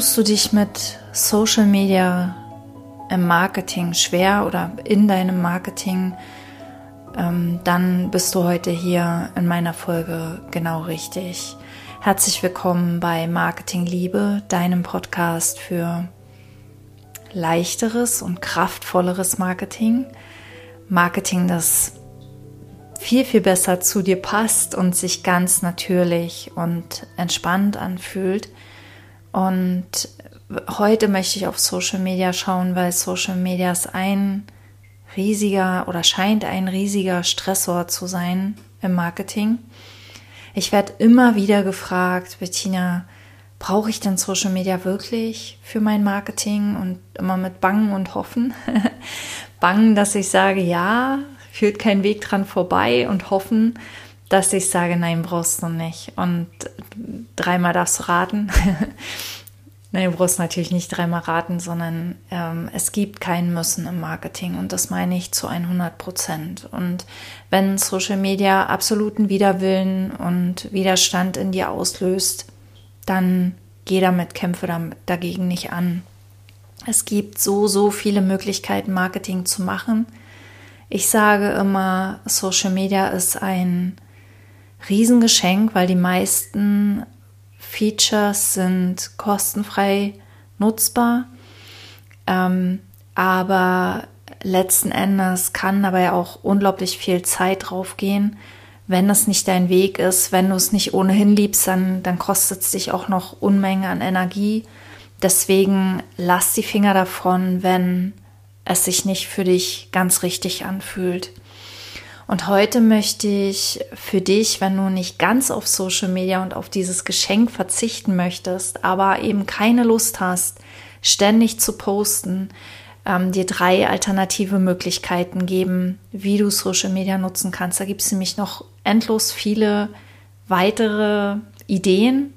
tust du dich mit Social Media im Marketing schwer oder in deinem Marketing, ähm, dann bist du heute hier in meiner Folge genau richtig. Herzlich willkommen bei Marketing Liebe, deinem Podcast für leichteres und kraftvolleres Marketing. Marketing, das viel, viel besser zu dir passt und sich ganz natürlich und entspannt anfühlt. Und heute möchte ich auf Social Media schauen, weil Social Media ist ein riesiger oder scheint ein riesiger Stressor zu sein im Marketing. Ich werde immer wieder gefragt, Bettina, brauche ich denn Social Media wirklich für mein Marketing? Und immer mit Bangen und Hoffen. Bangen, dass ich sage, ja, führt kein Weg dran vorbei und hoffen, dass ich sage, nein, brauchst du nicht. Und dreimal darfst du raten. nein, du brauchst natürlich nicht dreimal raten, sondern ähm, es gibt kein Müssen im Marketing und das meine ich zu 100 Prozent. Und wenn Social Media absoluten Widerwillen und Widerstand in dir auslöst, dann geh damit, kämpfe dagegen nicht an. Es gibt so, so viele Möglichkeiten, Marketing zu machen. Ich sage immer, Social Media ist ein Riesengeschenk, weil die meisten Features sind kostenfrei nutzbar. Ähm, aber letzten Endes kann dabei auch unglaublich viel Zeit drauf gehen. Wenn es nicht dein Weg ist, wenn du es nicht ohnehin liebst, dann, dann kostet es dich auch noch Unmengen an Energie. Deswegen lass die Finger davon, wenn es sich nicht für dich ganz richtig anfühlt. Und heute möchte ich für dich, wenn du nicht ganz auf Social Media und auf dieses Geschenk verzichten möchtest, aber eben keine Lust hast, ständig zu posten, ähm, dir drei alternative Möglichkeiten geben, wie du Social Media nutzen kannst. Da gibt es nämlich noch endlos viele weitere Ideen.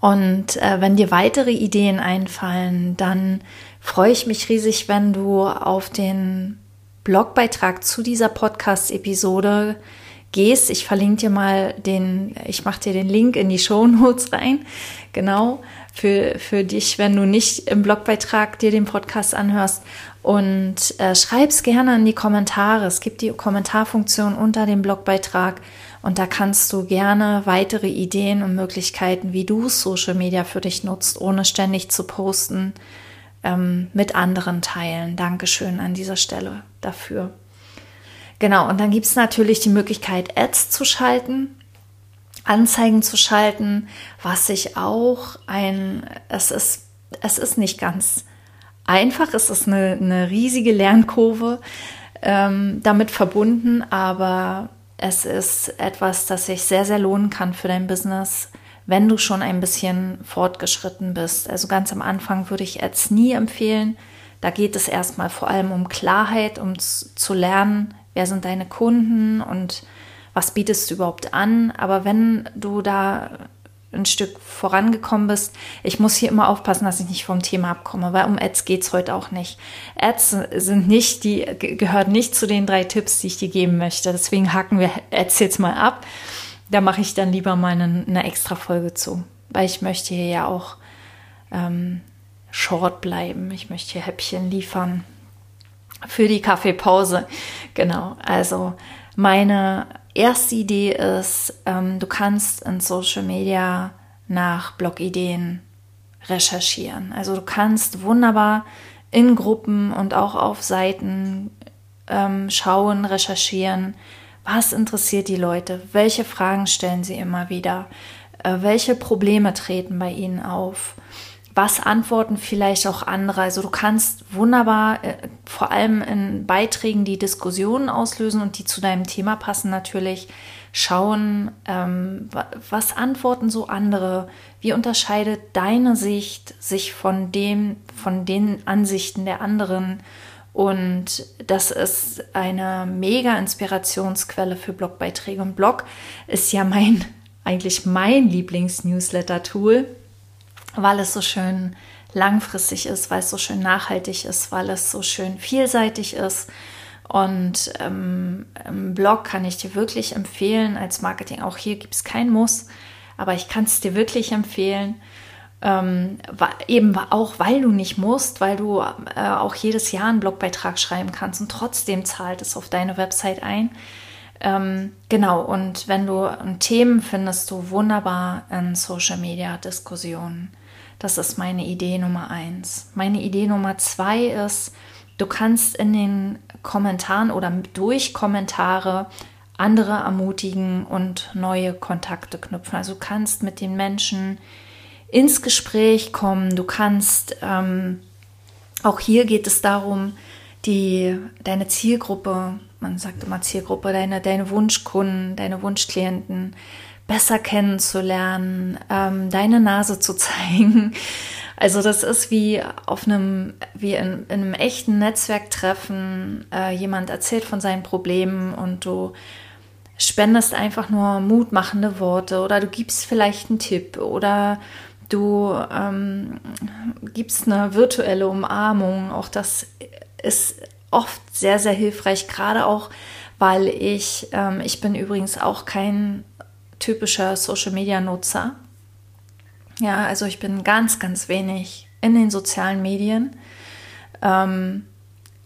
Und äh, wenn dir weitere Ideen einfallen, dann freue ich mich riesig, wenn du auf den Blogbeitrag zu dieser Podcast-Episode gehst. Ich verlinke dir mal den, ich mache dir den Link in die Show Notes rein. Genau. Für, für dich, wenn du nicht im Blogbeitrag dir den Podcast anhörst. Und äh, schreib's gerne in die Kommentare. Es gibt die Kommentarfunktion unter dem Blogbeitrag. Und da kannst du gerne weitere Ideen und Möglichkeiten, wie du Social Media für dich nutzt, ohne ständig zu posten, ähm, mit anderen teilen. Dankeschön an dieser Stelle dafür. Genau, und dann gibt es natürlich die Möglichkeit, Ads zu schalten, Anzeigen zu schalten, was sich auch ein, es ist, es ist nicht ganz einfach, es ist eine, eine riesige Lernkurve ähm, damit verbunden, aber es ist etwas, das sich sehr, sehr lohnen kann für dein Business wenn du schon ein bisschen fortgeschritten bist. Also ganz am Anfang würde ich Ads nie empfehlen. Da geht es erstmal vor allem um Klarheit, um zu lernen, wer sind deine Kunden und was bietest du überhaupt an. Aber wenn du da ein Stück vorangekommen bist. Ich muss hier immer aufpassen, dass ich nicht vom Thema abkomme, weil um Ads geht es heute auch nicht. Ads sind nicht die, gehört nicht zu den drei Tipps, die ich dir geben möchte. Deswegen hacken wir Ads jetzt mal ab da mache ich dann lieber mal eine, eine extra Folge zu, weil ich möchte hier ja auch ähm, short bleiben. Ich möchte hier Häppchen liefern für die Kaffeepause. Genau, also meine erste Idee ist, ähm, du kannst in Social Media nach Blogideen recherchieren. Also du kannst wunderbar in Gruppen und auch auf Seiten ähm, schauen, recherchieren, was interessiert die Leute? Welche Fragen stellen sie immer wieder? Äh, welche Probleme treten bei ihnen auf? Was antworten vielleicht auch andere? Also du kannst wunderbar, äh, vor allem in Beiträgen, die Diskussionen auslösen und die zu deinem Thema passen, natürlich schauen, ähm, was antworten so andere? Wie unterscheidet deine Sicht sich von dem, von den Ansichten der anderen? Und das ist eine mega Inspirationsquelle für Blogbeiträge. Und Blog ist ja mein, eigentlich mein Lieblings-Newsletter-Tool, weil es so schön langfristig ist, weil es so schön nachhaltig ist, weil es so schön vielseitig ist. Und ähm, im Blog kann ich dir wirklich empfehlen, als Marketing, auch hier gibt es kein Muss, aber ich kann es dir wirklich empfehlen. Ähm, eben auch, weil du nicht musst, weil du äh, auch jedes Jahr einen Blogbeitrag schreiben kannst und trotzdem zahlt es auf deine Website ein. Ähm, genau, und wenn du Themen findest du wunderbar in Social Media Diskussionen. Das ist meine Idee Nummer eins. Meine Idee Nummer zwei ist, du kannst in den Kommentaren oder durch Kommentare andere ermutigen und neue Kontakte knüpfen. Also du kannst mit den Menschen ins Gespräch kommen. Du kannst, ähm, auch hier geht es darum, die, deine Zielgruppe, man sagt immer Zielgruppe, deine, deine Wunschkunden, deine Wunschklienten besser kennenzulernen, ähm, deine Nase zu zeigen. Also das ist wie auf einem, wie in, in einem echten Netzwerktreffen, äh, jemand erzählt von seinen Problemen und du spendest einfach nur mutmachende Worte oder du gibst vielleicht einen Tipp oder du ähm, gibst eine virtuelle Umarmung. Auch das ist oft sehr, sehr hilfreich, gerade auch, weil ich, ähm, ich bin übrigens auch kein typischer Social-Media-Nutzer. Ja, also ich bin ganz, ganz wenig in den sozialen Medien. Ähm,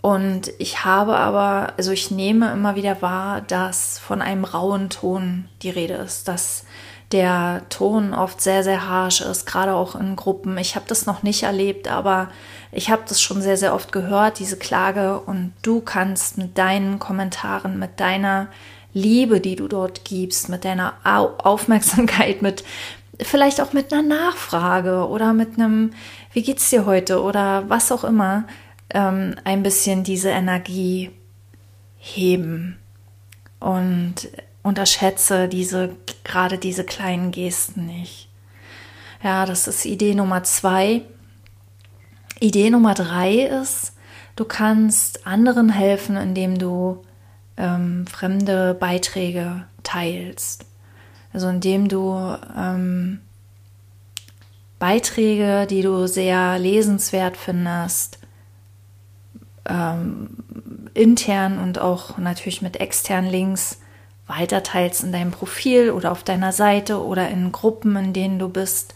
und ich habe aber, also ich nehme immer wieder wahr, dass von einem rauen Ton die Rede ist, dass der Ton oft sehr, sehr harsh ist, gerade auch in Gruppen. Ich habe das noch nicht erlebt, aber ich habe das schon sehr, sehr oft gehört, diese Klage. Und du kannst mit deinen Kommentaren, mit deiner Liebe, die du dort gibst, mit deiner Aufmerksamkeit, mit vielleicht auch mit einer Nachfrage oder mit einem, wie geht's dir heute oder was auch immer, ähm, ein bisschen diese Energie heben. Und unterschätze diese, gerade diese kleinen Gesten nicht. Ja, das ist Idee Nummer zwei. Idee Nummer drei ist, du kannst anderen helfen, indem du ähm, fremde Beiträge teilst. Also indem du ähm, Beiträge, die du sehr lesenswert findest, ähm, intern und auch natürlich mit externen Links weiterteilst in deinem Profil oder auf deiner Seite oder in Gruppen, in denen du bist.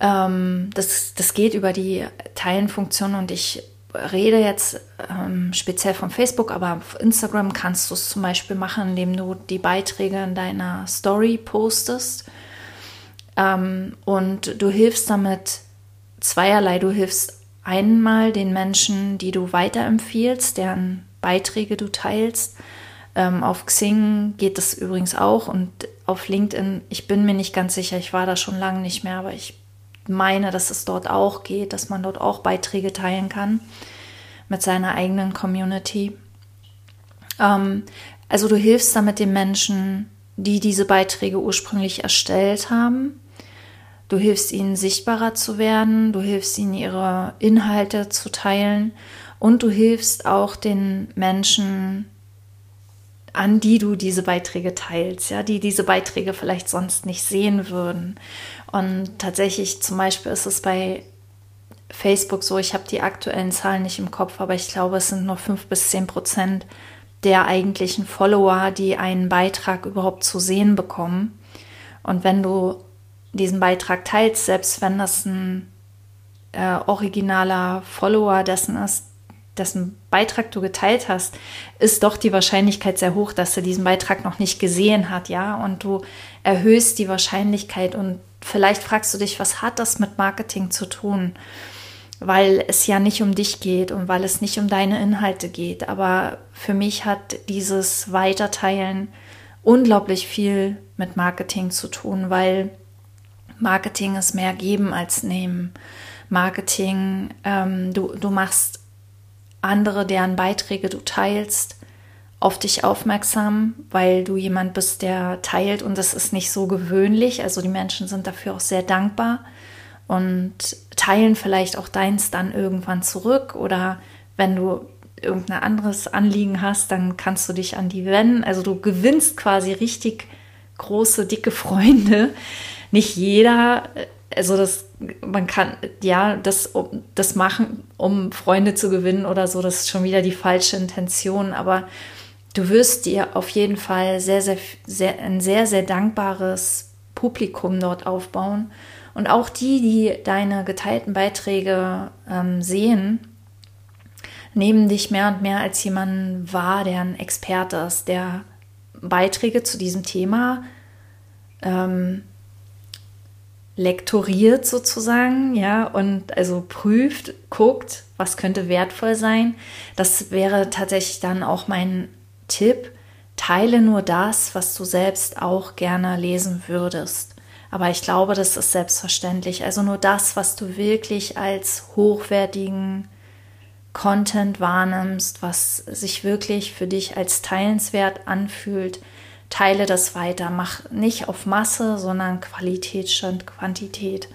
Ähm, das, das geht über die Teilenfunktion und ich rede jetzt ähm, speziell von Facebook, aber auf Instagram kannst du es zum Beispiel machen, indem du die Beiträge in deiner Story postest. Ähm, und du hilfst damit zweierlei. Du hilfst einmal den Menschen, die du weiterempfiehlst, deren Beiträge du teilst. Ähm, auf Xing geht das übrigens auch und auf LinkedIn, ich bin mir nicht ganz sicher, ich war da schon lange nicht mehr, aber ich meine, dass es dort auch geht, dass man dort auch Beiträge teilen kann mit seiner eigenen Community. Ähm, also du hilfst damit den Menschen, die diese Beiträge ursprünglich erstellt haben. Du hilfst ihnen sichtbarer zu werden, du hilfst ihnen ihre Inhalte zu teilen und du hilfst auch den Menschen, an die du diese Beiträge teilst, ja, die diese Beiträge vielleicht sonst nicht sehen würden. Und tatsächlich zum Beispiel ist es bei Facebook so, ich habe die aktuellen Zahlen nicht im Kopf, aber ich glaube, es sind nur fünf bis zehn Prozent der eigentlichen Follower, die einen Beitrag überhaupt zu sehen bekommen. Und wenn du diesen Beitrag teilst, selbst wenn das ein äh, originaler Follower dessen ist, dessen Beitrag du geteilt hast, ist doch die Wahrscheinlichkeit sehr hoch, dass er diesen Beitrag noch nicht gesehen hat, ja. Und du erhöhst die Wahrscheinlichkeit und vielleicht fragst du dich, was hat das mit Marketing zu tun? Weil es ja nicht um dich geht und weil es nicht um deine Inhalte geht. Aber für mich hat dieses Weiterteilen unglaublich viel mit Marketing zu tun, weil Marketing ist mehr geben als nehmen. Marketing, ähm, du, du machst andere, deren Beiträge du teilst, auf dich aufmerksam, weil du jemand bist, der teilt und das ist nicht so gewöhnlich. Also die Menschen sind dafür auch sehr dankbar und teilen vielleicht auch deins dann irgendwann zurück oder wenn du irgendein anderes Anliegen hast, dann kannst du dich an die wenden. Also du gewinnst quasi richtig große, dicke Freunde. Nicht jeder also das, man kann, ja, das, das machen, um Freunde zu gewinnen oder so, das ist schon wieder die falsche Intention, aber du wirst dir auf jeden Fall sehr, sehr, sehr, ein sehr, sehr dankbares Publikum dort aufbauen. Und auch die, die deine geteilten Beiträge ähm, sehen, nehmen dich mehr und mehr als jemanden wahr, der ein Experte ist, der Beiträge zu diesem Thema ähm, lektoriert sozusagen, ja, und also prüft, guckt, was könnte wertvoll sein. Das wäre tatsächlich dann auch mein Tipp. Teile nur das, was du selbst auch gerne lesen würdest. Aber ich glaube, das ist selbstverständlich. Also nur das, was du wirklich als hochwertigen Content wahrnimmst, was sich wirklich für dich als teilenswert anfühlt, teile das weiter. Mach nicht auf Masse, sondern Qualität statt Quantität.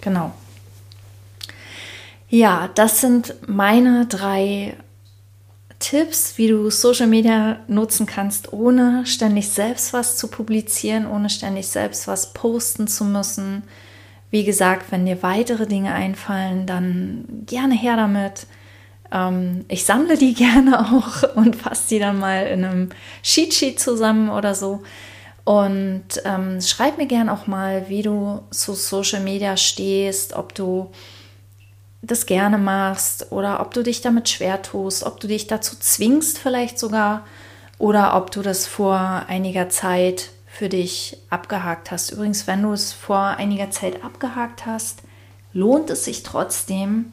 Genau. Ja, das sind meine drei Tipps, wie du Social Media nutzen kannst, ohne ständig selbst was zu publizieren, ohne ständig selbst was posten zu müssen. Wie gesagt, wenn dir weitere Dinge einfallen, dann gerne her damit. Ähm, ich sammle die gerne auch und fasse die dann mal in einem Cheat Sheet zusammen oder so. Und ähm, schreib mir gerne auch mal, wie du zu Social Media stehst, ob du das gerne machst oder ob du dich damit schwer tust, ob du dich dazu zwingst vielleicht sogar oder ob du das vor einiger Zeit für dich abgehakt hast. Übrigens, wenn du es vor einiger Zeit abgehakt hast, lohnt es sich trotzdem,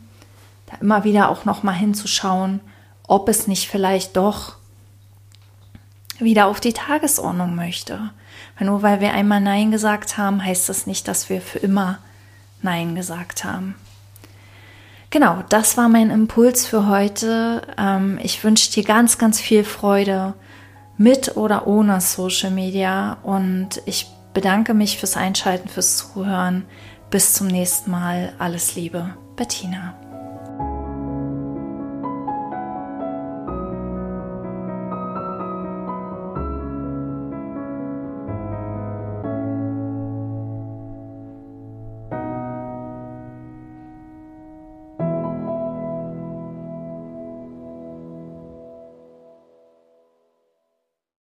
da immer wieder auch noch mal hinzuschauen, ob es nicht vielleicht doch wieder auf die Tagesordnung möchte. Weil nur weil wir einmal Nein gesagt haben, heißt das nicht, dass wir für immer Nein gesagt haben. Genau, das war mein Impuls für heute. Ähm, ich wünsche dir ganz, ganz viel Freude mit oder ohne Social Media und ich bedanke mich fürs Einschalten, fürs Zuhören. Bis zum nächsten Mal. Alles Liebe, Bettina.